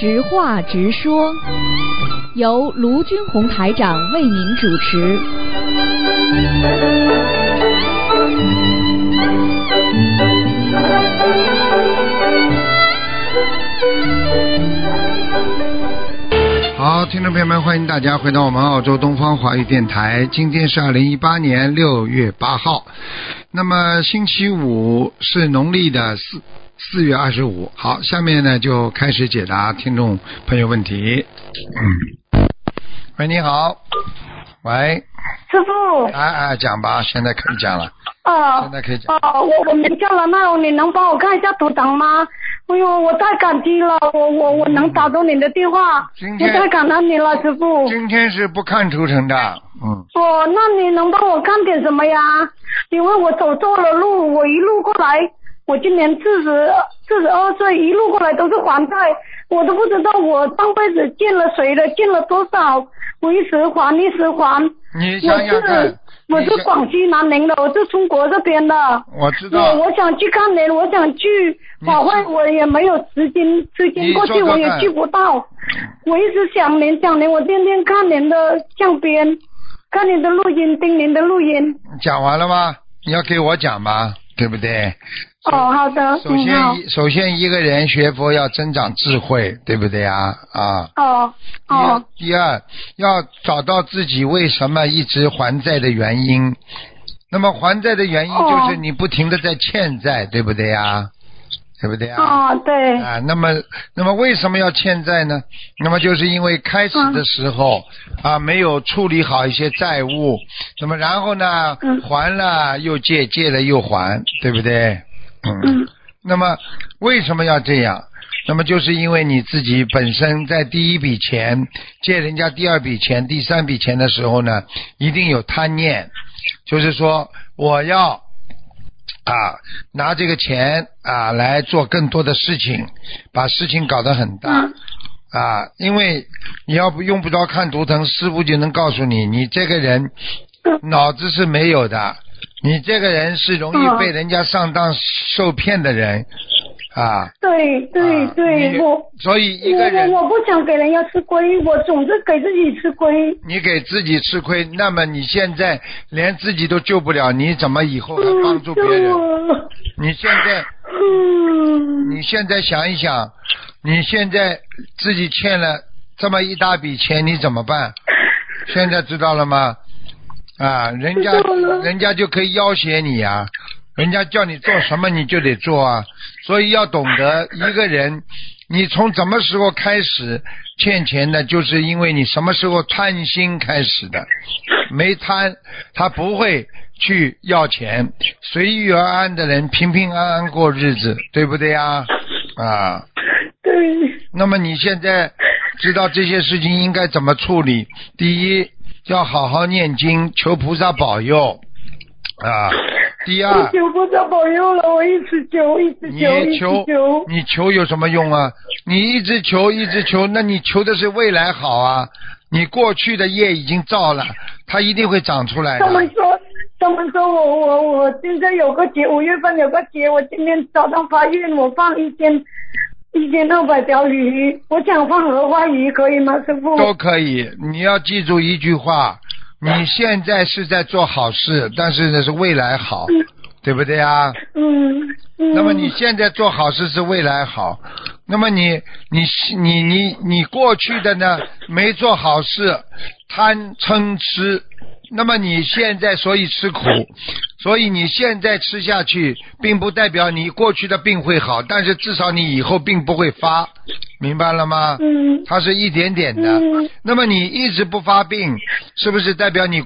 直话直说，由卢军红台长为您主持。好，听众朋友们，欢迎大家回到我们澳洲东方华语电台。今天是二零一八年六月八号，那么星期五是农历的四四月二十五。好，下面呢就开始解答听众朋友问题。嗯，喂，你好，喂，师傅，哎哎，讲吧，现在可以讲了，啊现在可以讲。哦，我我名叫了，那你能帮我看一下图腾吗？哎呦，我太感激了，我我我能打通你的电话，今天我太感恩你了，师傅。今天是不看图腾的，嗯，哦，那你能帮我看点什么呀？因为我走错了路，我一路过来，我今年四十四十二岁，一路过来都是还债，我都不知道我上辈子欠了谁的，欠了多少，我一时还一时还。你想想看我是，广西南宁的，我是中国这边的。我知道我，我想去看您，我想去法会，我也没有时间，时间过去我也去不到。我一直想您，想您，我天天看您的相片，看您的录音，听您的录音。讲完了吗？你要给我讲吗，对不对？哦，好的，首先，一首先一个人学佛要增长智慧，对不对呀？啊。哦哦第二，要找到自己为什么一直还债的原因。那么还债的原因就是哦你不停的在欠债，对不对呀？对不对啊？哦，对，啊，那么那么为什么要欠债呢？那么就是因为开始的时候、啊没有处理好一些债务，那么然后呢、嗯还了又借，借了又还，对不对？嗯。嗯那么为什么要这样？那么就是因为你自己本身在第一笔钱借人家第二笔钱、第三笔钱的时候呢，一定有贪念，就是说我要啊拿这个钱啊来做更多的事情，把事情搞得很大。嗯啊，因为你要不用不着看图腾，师傅就能告诉你，你这个人嗯脑子是没有的，你这个人是容易嗯被人家上当受骗的人啊。对对啊对，你我所以一个人我不想给人家吃亏，我总是给自己吃亏。你给自己吃亏，那么你现在连自己都救不了，你怎么以后还帮助别人？嗯你现在嗯你现在想一想，你现在自己欠了这么一大笔钱，你怎么办？现在知道了吗？啊，人家人家就可以要挟你啊、人家叫你做什么你就得做啊，所以要懂得一个人，你从什么时候开始欠钱的，就是因为你什么时候贪心开始的，没贪，他不会去要钱，随遇而安的人平平安安过日子，对不对呀？啊，对，那么你现在知道这些事情应该怎么处理？第一，要好好念经，求菩萨保佑啊。第二，求菩萨保佑了，我一直求，一直求，一直求求。你求有什么用啊？你一直求一直求，那你求的是未来好啊。你过去的业已经造了，它一定会长出来的。他们说，他们说我我我现在有个节，五月份有个节，我今天早上发愿，我放一千一千六百条鱼，我想放荷花鱼，可以吗，师傅？都可以。你要记住一句话：你现在是在做好事，但是呢是未来好，对不对啊？嗯嗯。那么你现在做好事是未来好，那么你你你你你过去的呢没做好事，贪嗔痴，那么你现在所以吃苦，所以你现在吃下去，并不代表你过去的病会好，但是至少你以后病不会发，明白了吗？嗯它是一点点的。嗯那么你一直不发病，是不是代表你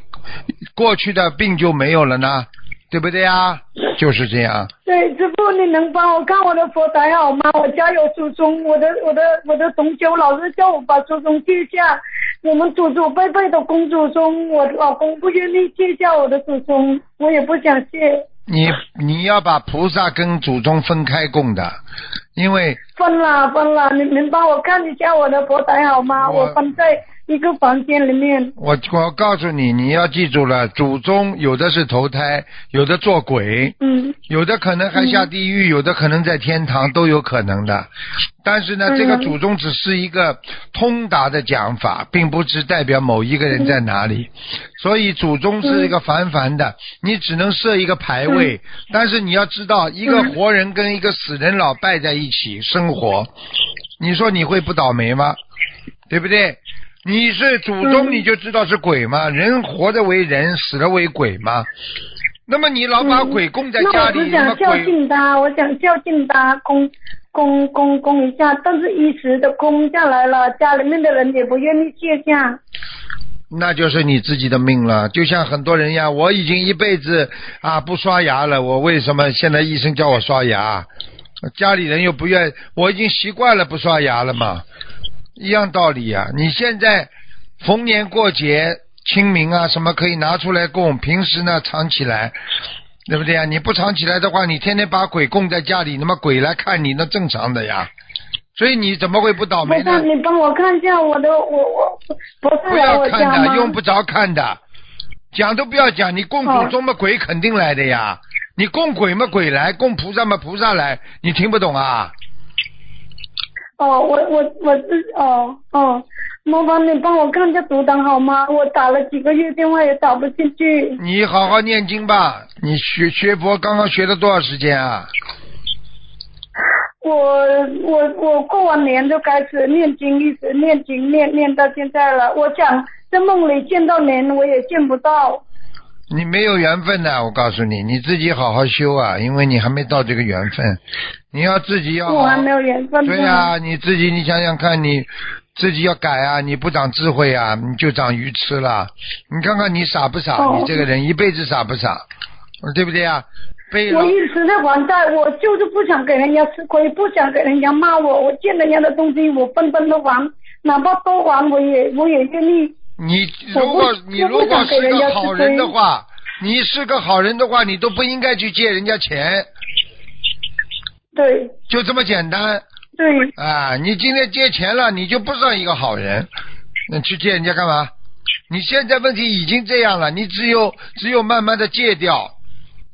过去的病就没有了呢？对不对啊？就是这样。对，师傅，你能帮我看我的佛台好吗？我家有祖宗，我的我的我的同修老是叫我把祖宗借下，我们祖祖辈辈的供祖宗，我老公不愿意借下我的祖宗，我也不想借，你你要把菩萨跟祖宗分开供的，因为分了分了，你能帮我看一下我的佛台好吗？我我分在一个房间里面。我我告诉你，你要记住了，祖宗有的是投胎，有的做鬼，嗯有的可能还下地狱，有的可能在天堂，都有可能的。但是呢，嗯这个祖宗只是一个通达的讲法，并不是代表某一个人在哪里。所以祖宗是一个凡凡的，你只能设一个牌位。但是你要知道，一个嗯活人跟一个死人老拜在一起生活，你说你会不倒霉吗？对不对？你是祖宗，嗯你就知道是鬼吗？人活着为人，死了为鬼吗？那么你老把鬼供在家里，我想孝敬他，我想孝敬他，供供供供一下，但是一时的供下来了，家里面的人也不愿意卸下。那就是你自己的命了。就像很多人一样，我已经一辈子啊不刷牙了，我为什么现在医生叫我刷牙？家里人又不愿，我已经习惯了不刷牙了嘛，一样道理呀、你现在逢年过节、清明啊什么可以拿出来供，平时呢藏起来，对不对呀？你不藏起来的话，你天天把鬼供在家里，那么鬼来看你，那正常的呀。所以你怎么会不倒霉呢？你帮我看一下我的，我我不是不要看的？用不着看的，讲都不要讲。你供祖宗嘛，鬼肯定来的呀。你供鬼嘛，鬼来；供菩萨嘛，菩萨来。你听不懂啊？哦，我我我是哦哦，麻烦你帮我看一下图档好吗？我打了几个月电话也打不进去。你好好念经吧。你学学佛刚刚学了多少时间啊？我我我过完年就开始念经，一直念经念念到现在了。我想在梦里见到您，我也见不到。你没有缘分的，我告诉你，你自己好好修啊，因为你还没到这个缘分。你要自己要好。我还没有缘分。对呀、你自己你想想看，你自己要改啊！你不长智慧啊，你就长愚痴了。你看看你傻不傻？哦你这个人一辈子傻不傻？对不对啊？被我一直在还债，我就是不想给人家吃亏，不想给人家骂我。我见人家的东西，我分分都还，哪怕多还，我也我也愿意。你如果你如果是个好人的话，你是个好人的话，你都不应该去借人家钱，对就这么简单对，啊！你今天借钱了，你就不算一个好人，那去借人家干嘛？你现在问题已经这样了，你只有只有慢慢的戒掉，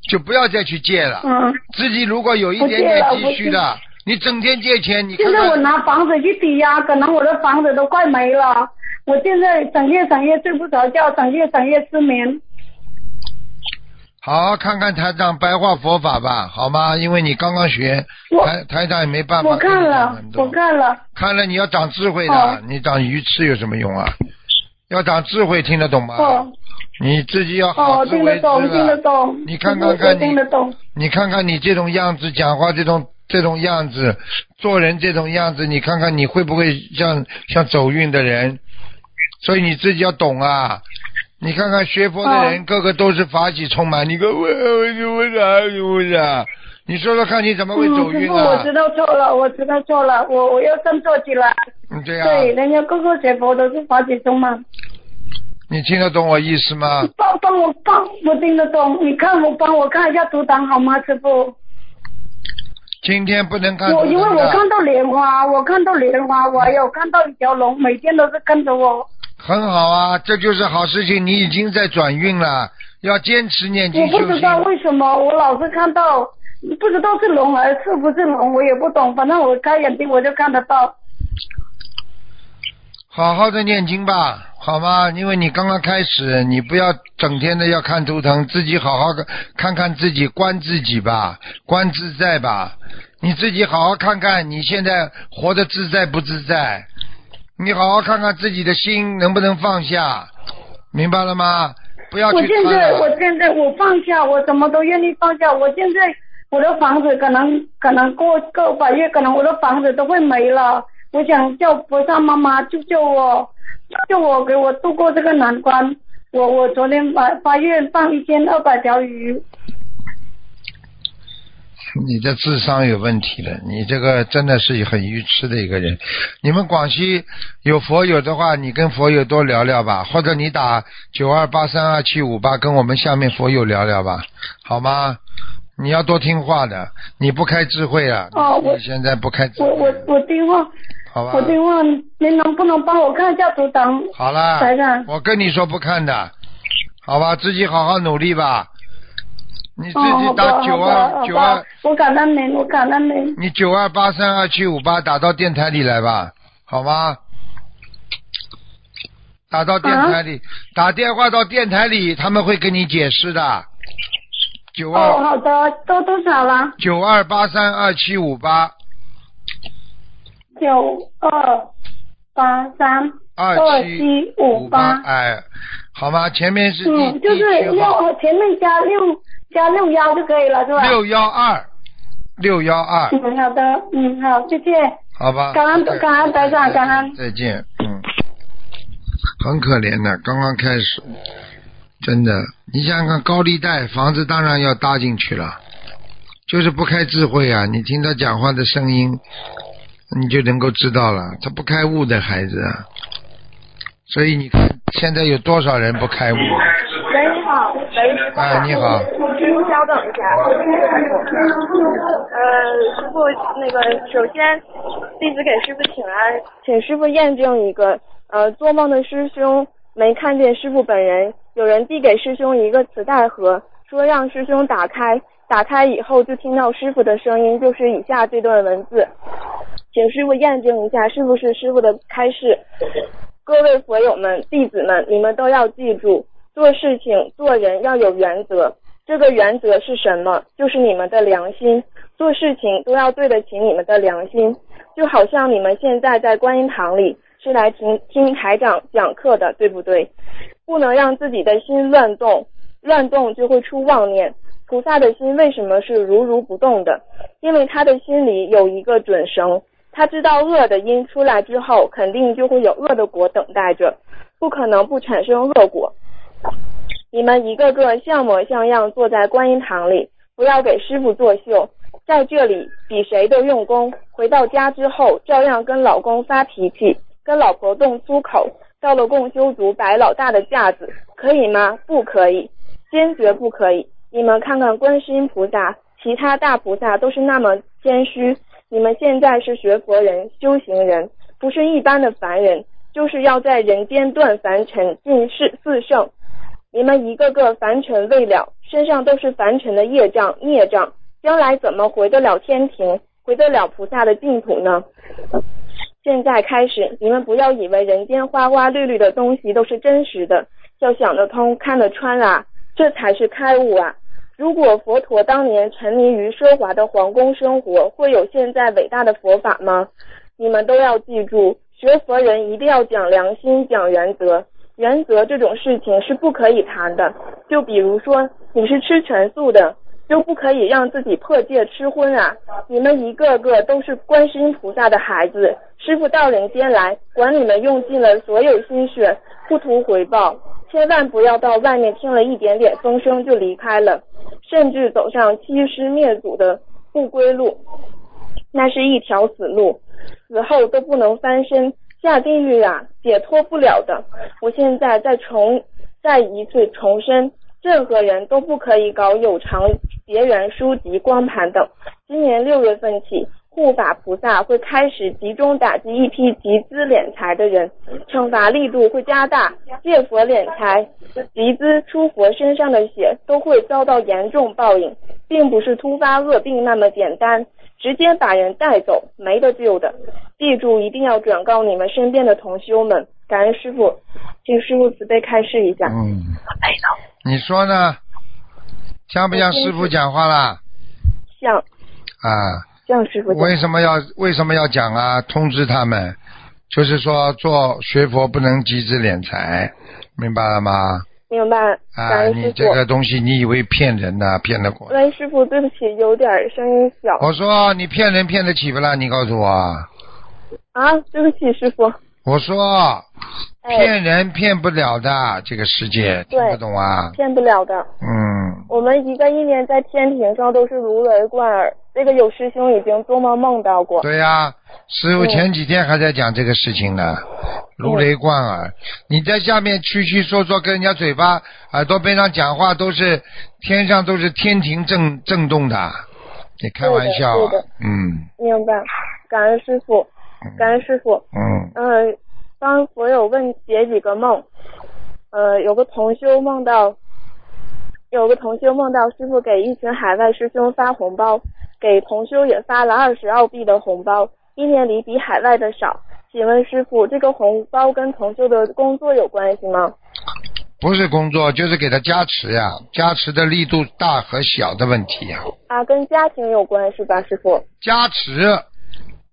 就不要再去借了。嗯。自己如果有一点点积蓄的，你整天借钱，你看现在我，拿房子去抵押，可能我的房子都快没了。我现在整夜整夜睡不着觉，整夜整夜失眠。好好看看台长白话佛法吧，好吗？因为你刚刚学，台台长也没办法我看了。我看了。看了你要长智慧的，哦你长愚痴有什么用啊？要长智慧，听得懂吗？哦你自己要好哦，自为之听得懂，听得。懂。你看看你听得懂。你看看你这种样子，讲话这种这种样子，做人这种样子，你看看你会不会像像走运的人？所以你自己要懂啊！你看看学佛的人，哦个个都是法喜充满，你个我我我啥我啥？你说说看，你怎么会走运啊傅，我？知道错了，我知道错了，我我要振作起来。嗯，对呀、对，人家个个学佛都是法喜充满。你听得懂我意思吗？帮帮我帮，我听得懂。你看我帮我看一下图档好吗，师傅？今天不能看我因为我看到莲花，我看到莲花，我还有看到一条龙，每天都是跟着我。很好啊，这就是好事情，你已经在转运了，要坚持念经修我不知道。为什么，我老是看到，不知道是龙还是不是龙，我也不懂。反正我开眼睛我就看得到。好好的念经吧，好吗？因为你刚刚开始，你不要整天的要看图腾，自己好好的看看自己，观自己吧，观自在吧。你自己好好看看，你现在活得自在不自在？你好好看看自己的心能不能放下，明白了吗？不要我现在，我。现在我放下，我什么都愿意放下。我现在我的房子可能可能过个把月，可能我的房子都会没了。我想叫菩萨妈妈救救我，救救我，给我度过这个难关。我我昨天发发愿放一千二百条鱼，你的智商有问题了，你这个真的是很愚痴的一个人。你们广西有佛友的话，你跟佛友多聊聊吧，或者你打九二八三二七五八跟我们下面佛友聊聊吧，好吗？你要多听话的，你不开智慧啊！哦我你现在不开智慧我慧。我我听话，好吧我？就问您能不能帮我看一下图腾？好了台长，我跟你说不看的，好吧？自己好好努力吧。你自哦，己，打九二九二，，我感恩您，我感恩您。你九二八三二七五八打到电台里来吧，好吗？打到电台啊里，打电话到电台里，他们会跟你解释的。九哦，二好的，都多少了？九二八三二七五八九二八三二七五八。哎，好吗？前面是第、嗯，就是六前面加六加六幺就可以了，是吧？六幺二六幺二，嗯，好的，嗯，好，谢谢。好吧？感恩再感恩台长感恩再见，嗯，很可怜的，刚刚开始，真的，你想想看，高利贷房子当然要搭进去了，就是不开智慧啊！你听他讲话的声音，你就能够知道了，他不开悟的孩子啊。所以你看，现在有多少人不开悟？喂，你好，喂，哎，你好，师傅稍等一下。呃，师傅，那个首先，弟子给师傅请安，请师傅验证一个，呃，做梦的师兄没看见师傅本人，有人递给师兄一个磁带盒，说让师兄打开，打开以后就听到师傅的声音，就是以下这段文字，请师傅验证一下是不是师傅的开示。各位佛友们、弟子们，你们都要记住，做事情、做人要有原则。这个原则是什么？就是你们的良心。做事情都要对得起你们的良心。就好像你们现在在观音堂里是来听听台长讲课的，对不对？不能让自己的心乱动，乱动就会出妄念。菩萨的心为什么是如如不动的？因为他的心里有一个准绳，他知道恶的因出来之后，肯定就会有恶的果等待着，不可能不产生恶果。你们一个个像模像样坐在观音堂里，不要给师傅作秀，在这里比谁都用功。回到家之后，照样跟老公发脾气，跟老婆动粗口，到了共修组摆老大的架子，可以吗？不可以，坚决不可以。你们看看观世音菩萨，其他大菩萨都是那么谦虚，你们现在是学佛人、修行人，不是一般的凡人，就是要在人间断凡尘，进世四圣。你们一个个凡尘未了，身上都是凡尘的业障、孽障，将来怎么回得了天庭，回得了菩萨的净土呢？现在开始，你们不要以为人间花花绿绿的东西都是真实的，要想得通、看得穿啊，这才是开悟啊！如果佛陀当年沉迷于奢华的皇宫生活，会有现在伟大的佛法吗？你们都要记住，学佛人一定要讲良心、讲原则。原则这种事情是不可以谈的。就比如说，你是吃全素的，就不可以让自己破戒吃荤啊！你们一个个都是观世音菩萨的孩子，师傅到人间来，管你们用尽了所有心血，不图回报。千万不要到外面听了一点点风声就离开了，甚至走上欺师灭祖的不归路，那是一条死路，死后都不能翻身。下地狱啊，解脱不了的。我现在再重再一次重申，任何人都不可以搞有偿结缘书籍、光盘等。今年六月份起，护法菩萨会开始集中打击一批集资敛财的人，惩罚力度会加大。借佛敛财、集资出佛身上的血都会遭到严重报应，并不是突发恶病那么简单。直接把人带走，没得救的。记住，一定要转告你们身边的同修们。感恩师傅，请师傅慈悲开示一下。嗯，你说呢？像不像师傅讲话啦？像啊，像师傅。为什么要为什么要讲啊？通知他们，就是说做学佛不能集资敛财，明白了吗？明白。啊。你这个东西，你以为骗人呢？骗得过？喂，师傅，对不起，有点声音小。我说你骗人骗得起不啦？你告诉我。啊，对不起，师傅。我说哎，骗人骗不了的，这个世界听对不懂啊？骗不了的。嗯，我们一个一年在天庭上都是如雷贯耳，这个有师兄已经做梦梦到过。对呀、师傅嗯前几天还在讲这个事情呢，如雷贯耳。你在下面区区说说，跟人家嘴巴、耳朵边上讲话，都是天上都是天庭震震动的，你开玩笑？嗯，明白，感恩师傅。感恩师傅。嗯，嗯，帮所有问解几个梦。呃，有个同修梦到，有个同修梦到师傅给一群海外师兄发红包，给同修也发了二十澳币的红包，一年里比海外的少。请问师傅，这个红包跟同修的工作有关系吗？不是工作，就是给他加持呀，加持的力度大和小的问题呀。啊，跟家庭有关是吧，师傅？加持，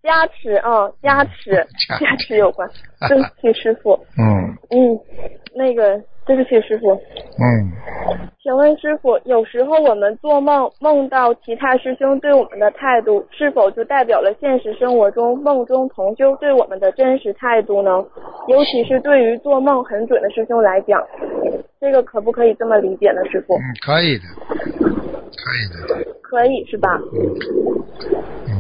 加持啊，加持，加加持有关。对不起，师傅。嗯嗯，那个，对不起，师傅。嗯，请问师傅，有时候我们做梦梦到其他师兄对我们的态度，是否就代表了现实生活中梦中同修对我们的真实态度呢？尤其是对于做梦很准的师兄来讲，这个可不可以这么理解呢？师傅，嗯，可以的，可以的，可以是吧？嗯，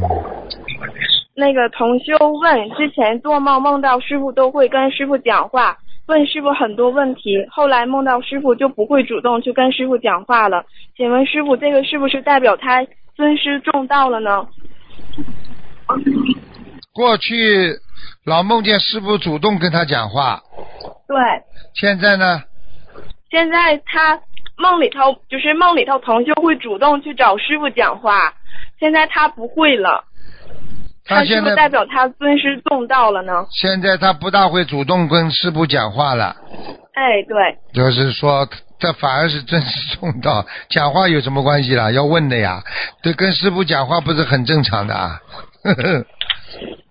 那个同修问，之前做梦梦到师傅都会跟师傅讲话，问师傅很多问题，后来梦到师傅就不会主动去跟师傅讲话了。请问师傅，这个是不是代表他尊师重道了呢？过去老梦见师傅主动跟他讲话，对，现在呢？现在他梦里头就是梦里头同修会主动去找师傅讲话，现在他不会了，是他现在不是代表他尊师重道了呢？现在他不大会主动跟师傅讲话了，哎，对，就是说这反而是尊师重道。讲话有什么关系啦？要问的呀，对，跟师傅讲话不是很正常的啊。呵呵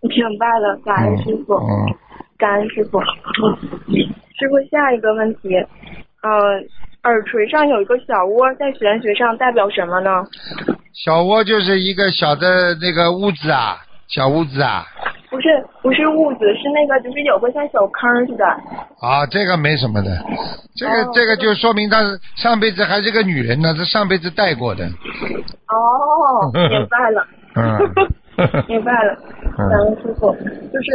明白了，感恩师傅。嗯，感恩师傅。师傅，下一个问题，呃，耳垂上有一个小窝，在玄学上代表什么呢？小窝就是一个小的那个屋子啊，小屋子啊。不是，不是屋子，是那个，就是有个像小坑似的。啊，这个没什么的，这个、哦这个就说明她上辈子还是个女人呢，她上辈子带过的。哦，明白了。嗯 明白了，嗯感恩师傅。就是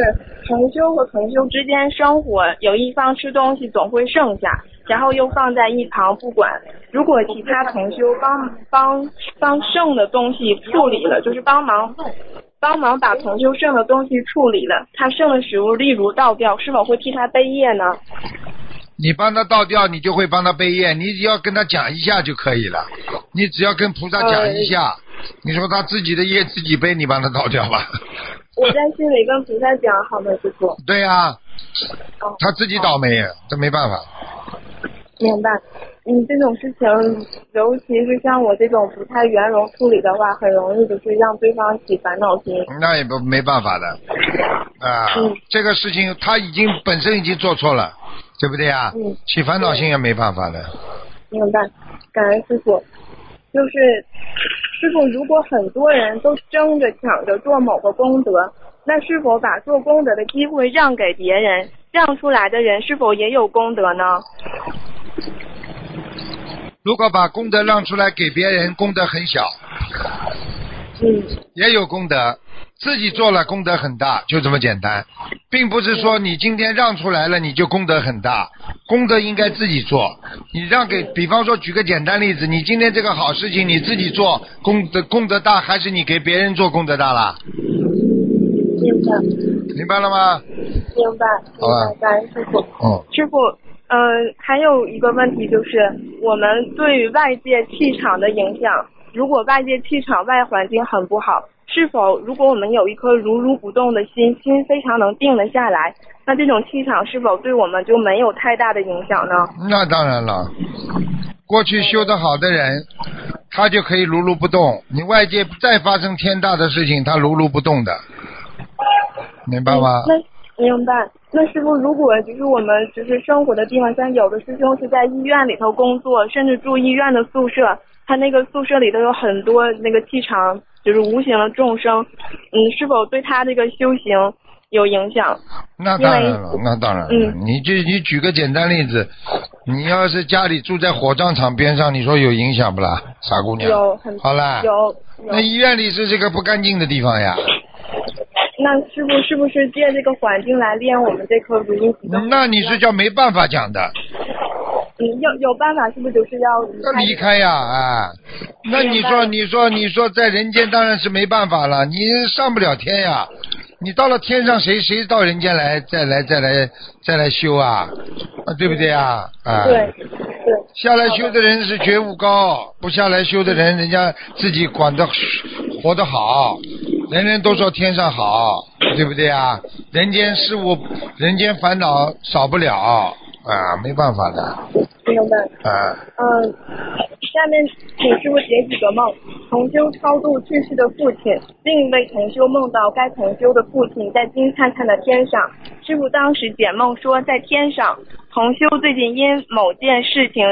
同修和同修之间生活，有一方吃东西总会剩下，然后又放在一旁不管。如果其他同修帮帮帮剩的东西处理了，就是帮忙帮忙把同修剩的东西处理了，他剩的食物例如倒掉，是否会替他背业呢？你帮他倒掉，你就会帮他背业，你只要跟他讲一下就可以了。你只要跟菩萨讲一下，你说他自己的业自己背，你帮他倒掉吧。我在心里跟菩萨讲，好吗，师傅？对呀、哦他自己倒霉，这没办法。明白。嗯，这种事情，尤其是像我这种不太圆融处理的话，很容易就是让对方起烦恼心。那也不没办法的啊、嗯这个事情他已经本身已经做错了，对不对啊？嗯起烦恼心也没办法的。明白，感恩师傅。就是师傅，如果很多人都争着抢着做某个功德，那是否把做功德的机会让给别人，让出来的人是否也有功德呢？如果把功德让出来给别人，功德很小，嗯，也有功德。自己做了功德很大，就这么简单，并不是说你今天让出来了你就功德很大，功德应该自己做。你让给，比方说举个简单例子，你今天这个好事情你自己做，功德功德大，还是你给别人做功德大啦？明白，明白了吗？明白，好吧明白，感恩师傅。嗯，师傅，呃，还有一个问题就是，我们对于外界气场的影响，如果外界气场外环境很不好，是否如果我们有一颗如如不动的心，心非常能定得下来，那这种气场是否对我们就没有太大的影响呢？那当然了，过去修得好的人，他就可以如如不动。你外界再发生天大的事情，他如如不动的，明白吗？明白。那师傅，如果就是我们就是生活的地方，像有的师兄是在医院里头工作，甚至住医院的宿舍，他那个宿舍里头有很多那个气场，就是无形的众生，嗯，是否对他这个修行有影响？那当然了，那当然了。嗯你就你举个简单例子，你要是家里住在火葬场边上，你说有影响不啦？傻姑娘。有很好啦。有有那。医院里是这个不干净的地方呀。那师傅是不是借这个环境来练我们这颗如如不动的心？那你是叫没办法讲的，嗯，有有办法，是不是就是要离要开？离开呀，啊。那你说，你说，你说，在人间当然是没办法了，你上不了天呀。你到了天上，谁谁到人间来，再来再来再来修啊？啊，对不对啊？啊，对对，下来修的人是觉悟高，不下来修的人，人家自己管得活得好，人人都说天上好，对不对啊？人间事物，人间烦恼少不了啊，没办法的明白。啊。嗯，下面请师傅解几个梦。同修超度去世的父亲，另一位同修梦到该同修的父亲在金灿灿的天上。师傅当时解梦说，在天上，同修最近因某件事情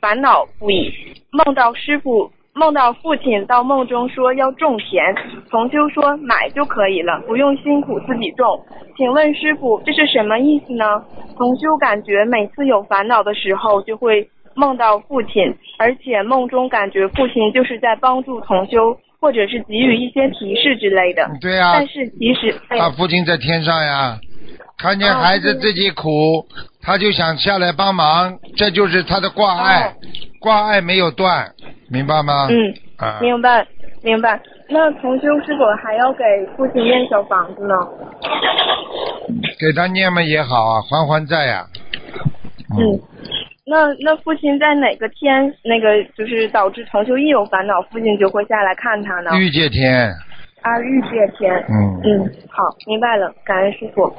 烦恼不已，梦到师傅。梦到父亲到梦中说要种田，同修说买就可以了，不用辛苦自己种。请问师傅这是什么意思呢？同修感觉每次有烦恼的时候就会梦到父亲，而且梦中感觉父亲就是在帮助同修，或者是给予一些提示之类的。对啊、但是其实，哎他父亲在天上呀，看见孩子自己苦，他就想下来帮忙，这就是他的挂碍，哦挂碍没有断，明白吗？嗯，啊，明白明白。那同修是否还要给父亲念小房子呢？给他念嘛也好啊，还还债呀、嗯，那那父亲在哪个天，那个就是导致同修一有烦恼，父亲就会下来看他呢？欲界天，啊，欲界天。嗯，嗯，好，明白了，感恩师傅。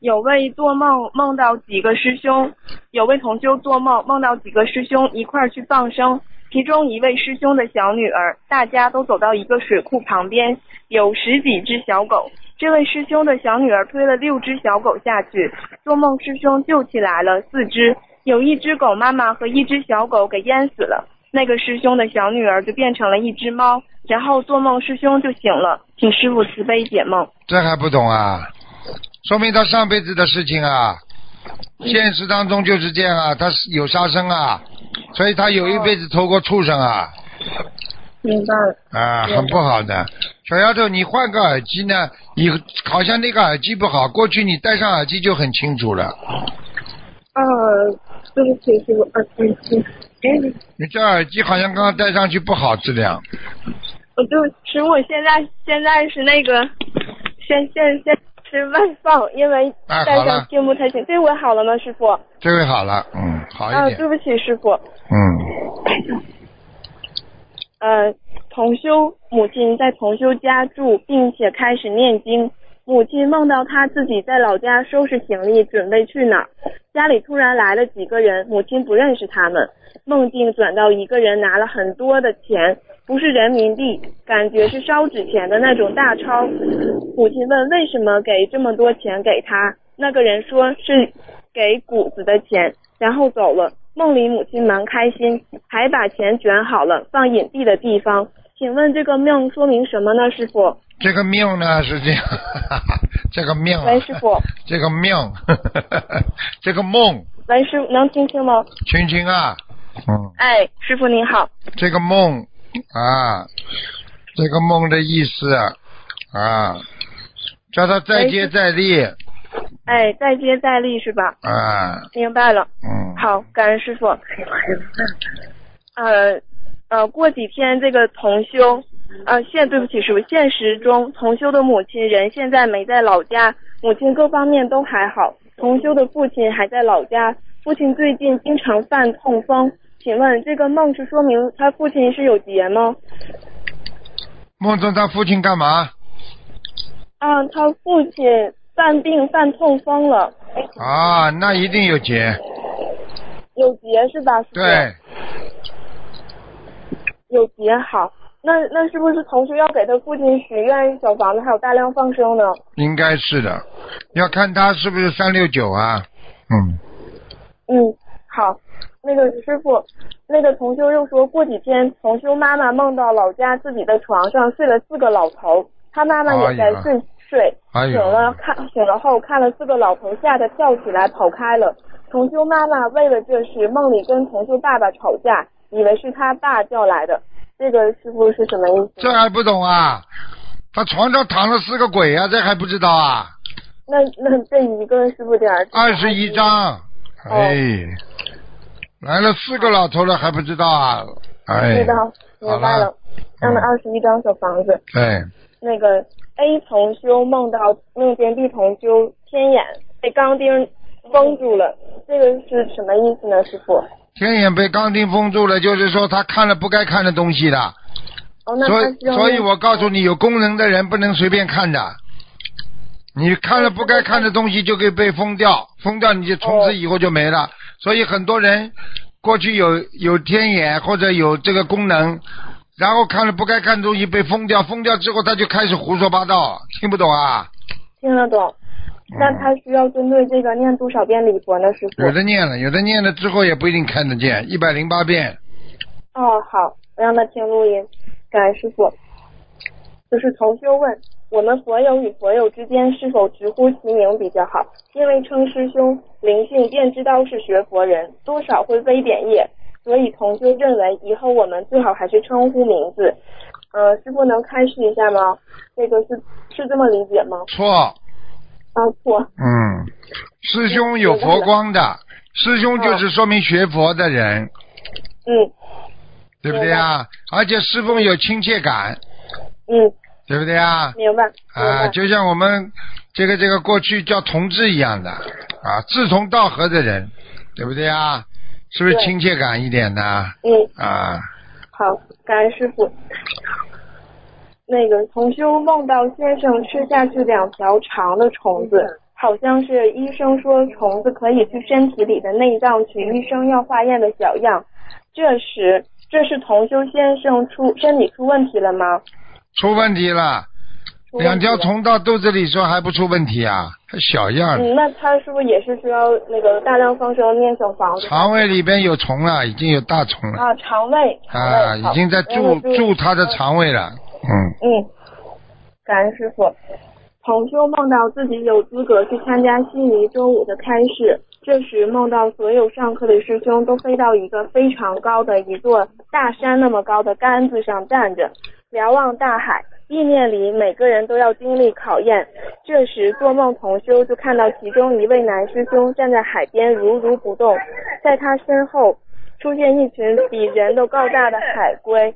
有位做梦梦到几个师兄，有位同修做梦梦到几个师兄一块儿去放生，其中一位师兄的小女儿，大家都走到一个水库旁边，有十几只小狗。这位师兄的小女儿推了六只小狗下去，做梦师兄救起来了四只，有一只狗妈妈和一只小狗给淹死了。那个师兄的小女儿就变成了一只猫，然后做梦师兄就醒了，请师傅慈悲解梦。这还不懂啊？说明他上辈子的事情啊，现实当中就是这样啊，他是有杀生啊，所以他有一辈子投过畜生啊。明白了。啊，很不好的。小丫头，你换个耳机呢？你好像那个耳机不好，过去你戴上耳机就很清楚了。呃，对不起，师傅，呃，对不起，哎，你这耳机好像刚刚戴上去不好质量。我就是我现在现在是那个，现现现是外放，因为戴上哎好了听不太清。这回好了吗，师傅？这回好了，嗯，好啊，一点，对不起，师傅。嗯，呃，同修母亲在同修家住，并且开始念经。母亲梦到她自己在老家收拾行李，准备去哪儿。家里突然来了几个人，母亲不认识他们。梦境转到一个人拿了很多的钱，不是人民币，感觉是烧纸钱的那种大钞。母亲问为什么给这么多钱给他，那个人说是给谷子的钱，然后走了。梦里母亲蛮开心，还把钱卷好了放隐蔽的地方。请问这个命说明什么呢，师傅？这个命呢是这样，这个命啊，喂，师傅，这个命，这个梦，喂，师傅能听清吗？听清啊，嗯，哎，师傅您好。这个梦啊，这个梦的意思啊啊，叫他再接再厉哎，再接再厉是吧？啊，明白了。嗯，好，感恩师傅。呃呃，过几天这个同修，呃，现对不起师傅，现实中同修的母亲人现在没在老家，母亲各方面都还好，同修的父亲还在老家，父亲最近经常犯痛风，请问这个梦是说明他父亲是有劫吗？梦中他父亲干嘛？啊，他父亲犯病犯痛风了，啊，那一定有劫，有劫是吧？对，有劫好。那那是不是同时要给他父亲许愿小房子，还有大量放生呢？应该是的，要看他是不是三六九啊，嗯，嗯，好。那个师傅，那个同修又说过几天，同修妈妈梦到老家自己的床上睡了四个老头，他妈妈也在睡、睡，哎醒了，看醒了后看了四个老头，吓得跳起来跑开了。同修妈妈为了这事，梦里跟同修爸爸吵架，以为是他爸叫来的。这个师傅是什么意思？这还不懂啊？他床上躺了四个鬼啊，这还不知道啊？那那这一个师傅点儿二十一张，哎，来了四个老头了还不知道啊？哎知，道，明白好了了。让他二十一张小房子。对，那个 A 同修梦到梦见 B 同修天眼被钢钉封住了，这个是什么意思呢，师傅？天眼被钢钉封住了，就是说他看了不该看的东西的。哦，那所以，所以我告诉你，有功能的人不能随便看的。你看了不该看的东西，就可以被封掉，封掉你就从此以后就没了。所以很多人过去有有天眼或者有这个功能，然后看了不该看的东西被封掉，封掉之后他就开始胡说八道，听不懂啊？听得懂。那他需要针对这个念多少遍礼佛呢，师傅？有的念了，有的念了之后也不一定看得见，一百零八遍。哦，好，我让他听录音。感恩师傅。就是同修问，我们佛友与佛友之间是否直呼其名比较好？因为称师兄灵性便知道是学佛人，多少会微贬业，所以同修认为以后我们最好还是称呼名字。呃，师傅能开示一下吗？这个是是这么理解吗？错，啊，错。嗯，师兄有佛光的，师兄就是说明学佛的人，嗯对不对啊？而且师傅有亲切感，嗯，对不对啊？明白。啊，就像我们这个这个过去叫同志一样的啊，志同道合的人，对不对啊？是不是亲切感一点呢？嗯。啊，好，感恩师傅。那个同修梦到先生吃下去两条长的虫子，好像是医生说虫子可以去身体里的内脏取医生要化验的小样。这时，这是同修先生出身体出问题了吗？出问题了，两条。虫到肚子里说还不出问题啊？还小样儿，嗯，那他是不是也是需要那个大量放生念小房子？肠胃里边有虫了，已经有大虫了啊，肠胃。啊，已经在让住住他的肠胃了，嗯。嗯，感恩师傅。同修梦到自己有资格去参加悉尼周五的开示，这时梦到所有上课的师兄都飞到一个非常高的一座大山那么高的杆子上站着，瞭望大海。意念里每个人都要经历考验。这时做梦同修就看到其中一位男师兄站在海边如如不动，在他身后出现一群比人都高大的海龟，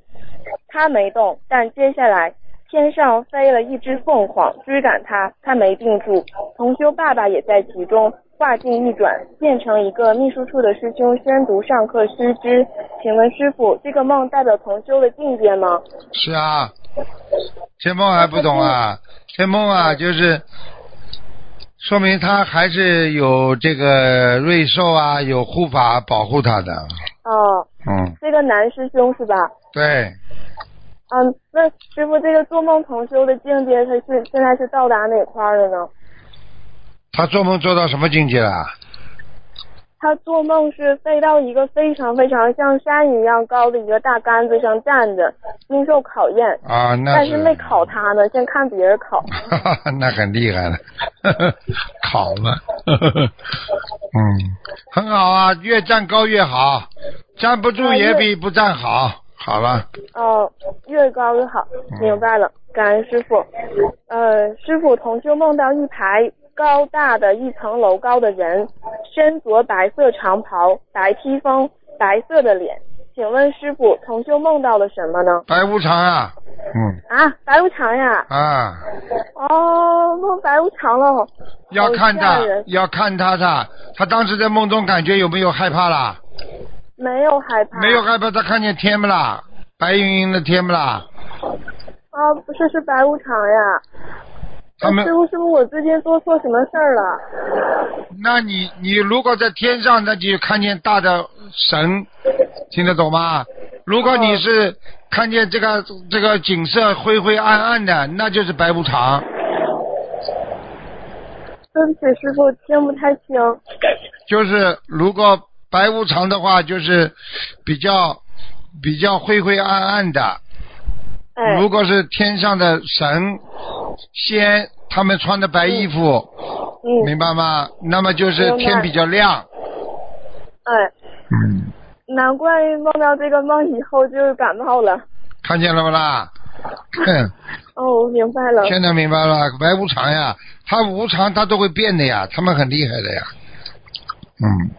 他没动，但接下来天上飞了一只凤凰追赶他，他没定住。同修爸爸也在其中，画境一转，变成一个秘书处的师兄宣读上课师知。请问师傅，这个梦代表同修的境界吗？是啊，天梦还不懂啊？天梦啊，就是说明他还是有这个瑞兽啊，有护法保护他的。哦，嗯，这个男师兄是吧？对，嗯，那师傅，这个做梦同修的境界，他是现在是到达哪块儿了呢？他做梦做到什么境界了？他做梦是飞到一个非常非常像山一样高的一个大杆子上站着，经受考验，啊，那但是没考他呢，先看别人考。那很厉害了，考了，嗯，很好啊，越站高越好，站不住也比不站好。好了，哦，越高越好，明白了，感恩师傅。呃，师傅同修梦到一排高大的一层楼高的人，身着白色长袍、白披风、白色的脸。请问师傅，同修梦到了什么呢？白无常啊，嗯啊，白无常呀！啊，哦，梦白无常了。要看他要看他他，他当时在梦中感觉有没有害怕啦？没有害怕。没有害怕，他看见天不啦？白云云的天不啦？啊，不是，是白无常呀。他们师傅，师傅，我最近做错什么事儿了？那你你如果在天上，那就看见大的神，听得懂吗？如果你是看见这个这个景色灰灰暗暗的，那就是白无常。对不起，师傅，听不太清。就是如果白无常的话，就是比较比较灰灰暗暗的。哎，如果是天上的神仙，他们穿的白衣服，嗯，明白吗？那么就是天比较亮。哎，嗯，难怪梦到这个梦以后就感冒了。看见了不啦？哼，哦，明白了。现在明白了，白无常呀，他无常他都会变的呀，他们很厉害的呀。嗯，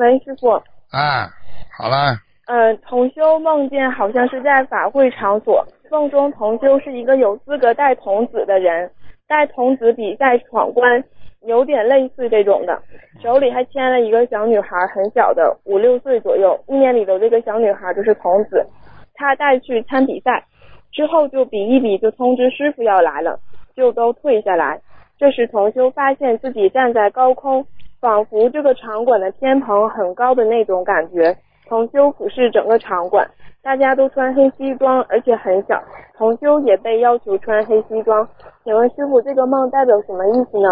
喂，师傅，啊，好了，呃，同修梦见好像是在法会场所，梦中同修是一个有资格带童子的人，带童子比赛闯关，有点类似这种的，手里还牵了一个小女孩，很小的，五六岁左右，意念里头这个小女孩就是童子，他带去参比赛，之后就比一比，就通知师傅要来了，就都退下来。这时同修发现自己站在高空，仿佛这个场馆的天棚很高的那种感觉。同修俯视整个场馆，大家都穿黑西装，而且很小。同修也被要求穿黑西装。请问师傅，这个梦代表什么意思呢？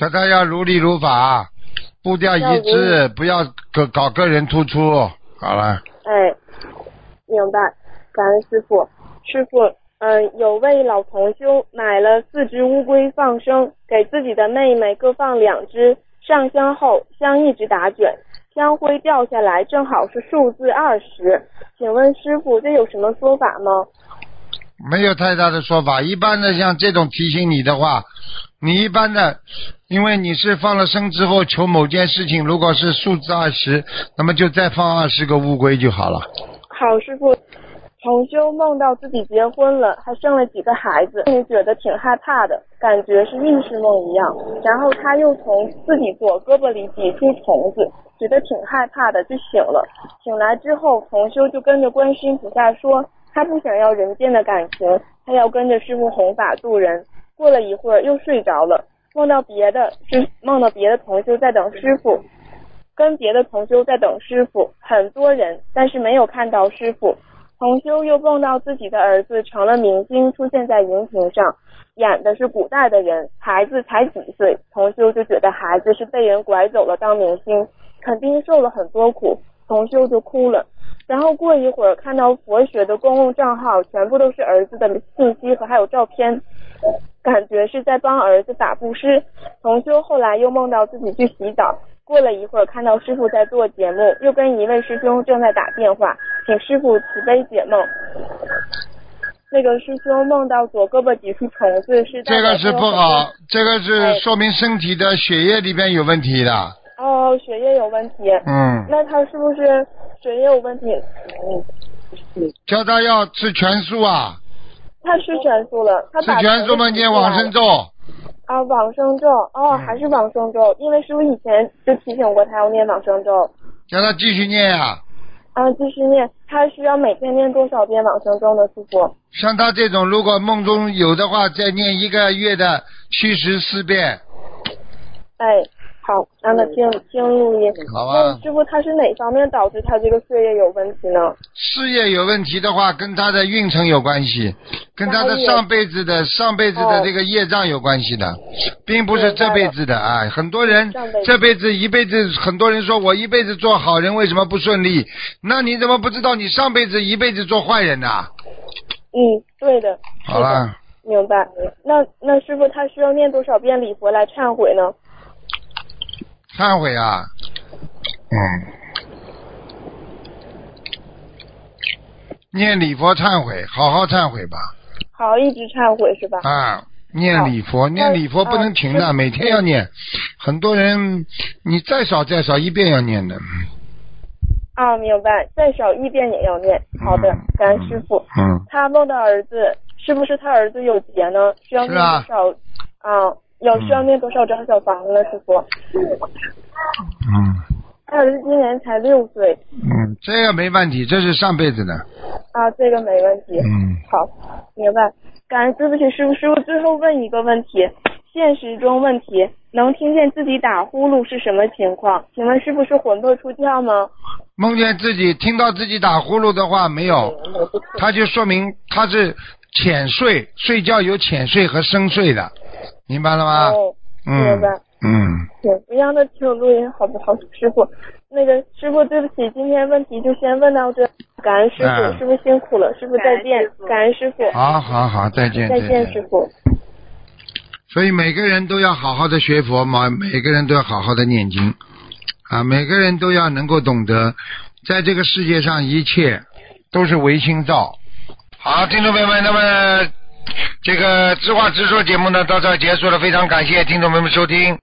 大家要如理如法，步调一致，不要搞搞个人突出。好了，哎，明白，感恩师傅。师傅，嗯、有位老同修买了四只乌龟放生，给自己的妹妹各放两只。上香后，香一直打卷，香灰掉下来，正好是数字二十。请问师傅，这有什么说法吗？没有太大的说法。一般的像这种提醒你的话，你一般的，因为你是放了生之后求某件事情，如果是数字二十，那么就再放二十个乌龟就好了。好，师傅。同修梦到自己结婚了，还生了几个孩子，心里觉得挺害怕的，感觉是预示梦一样。然后他又从自己左胳膊里挤出虫子，觉得挺害怕的，就醒了。醒来之后，同修就跟着观世音菩萨说，他不想要人间的感情，他要跟着师傅弘法度人。过了一会儿又睡着了，梦到别的是梦到别的同修在等师傅，跟别的同修在等师傅，很多人，但是没有看到师傅。同修又梦到自己的儿子成了明星，出现在荧屏上，演的是古代的人，孩子才几岁，同修就觉得孩子是被人拐走了当明星，肯定受了很多苦，同修就哭了。然后过一会儿看到佛学的公共账号，全部都是儿子的信息和还有照片，感觉是在帮儿子打布施。同修后来又梦到自己去洗澡。过了一会儿，看到师傅在做节目，又跟一位师兄正在打电话，请师傅慈悲解梦。那个师兄梦到左胳膊挤出虫子，是这个是不好，这个哎是说明身体的血液里边有问题的。哦，血液有问题。嗯，那他是不是血液有问题？嗯叫他要吃全素啊，他吃全素了，他吃全素嘛，虫子念往生咒。啊，往生咒哦，嗯还是往生咒，因为师傅以前就提醒过他要念往生咒。叫他继续念啊。啊，继续念，他需要每天念多少遍往生咒呢？师傅？像他这种，如果梦中有的话，再念一个月的七十四遍，哎，好，让他听听录音。好啊师傅，他是哪方面导致他这个事业有问题呢？事业有问题的话，跟他的运程有关系，跟他的上辈子的上辈子的这个业障有关系的，并不是这辈子的啊。很多人这辈子一辈子，很多人说我一辈子做好人，为什么不顺利？那你怎么不知道你上辈子一辈子做坏人呢、嗯，对的好了，明白。那那师傅他需要念多少遍礼佛来忏悔呢？忏悔啊，嗯，念礼佛忏悔，好好忏悔吧。好，一直忏悔是吧？啊，念礼佛，念礼佛不能停的，啊每天要念。很多人，你再少再少一遍要念的。啊，明白。再少一遍也要念。好的嗯，感恩师傅。嗯，他梦到儿子，是不是他儿子有劫呢？需要念多是啊少？啊，有嗯需要念多少张小房子了？师傅？嗯他儿子今年才六岁嗯，这个没问题，这是上辈子的。啊，这个没问题。嗯，好，明白。感恩对不起师傅，师傅最后问一个问题，现实中问题，能听见自己打呼噜是什么情况？请问师傅是魂魄出窍吗？梦见自己听到自己打呼噜的话没有，他就说明他是浅睡，睡觉有浅睡和深睡的，明白了吗？哦，嗯明白。嗯，行，不让他听录音，好不好？师傅，那个师傅，对不起，今天问题就先问到这，感恩师傅，嗯师傅辛苦了，师傅再见，感恩师傅，好好好，再见再见，师傅。所以每个人都要好好的学佛嘛，每个人都要好好的念经啊，每个人都要能够懂得，在这个世界上一切都是唯心造。好，听众朋友们，那么这个知话直说节目呢到这结束了，非常感谢听众朋友们收听。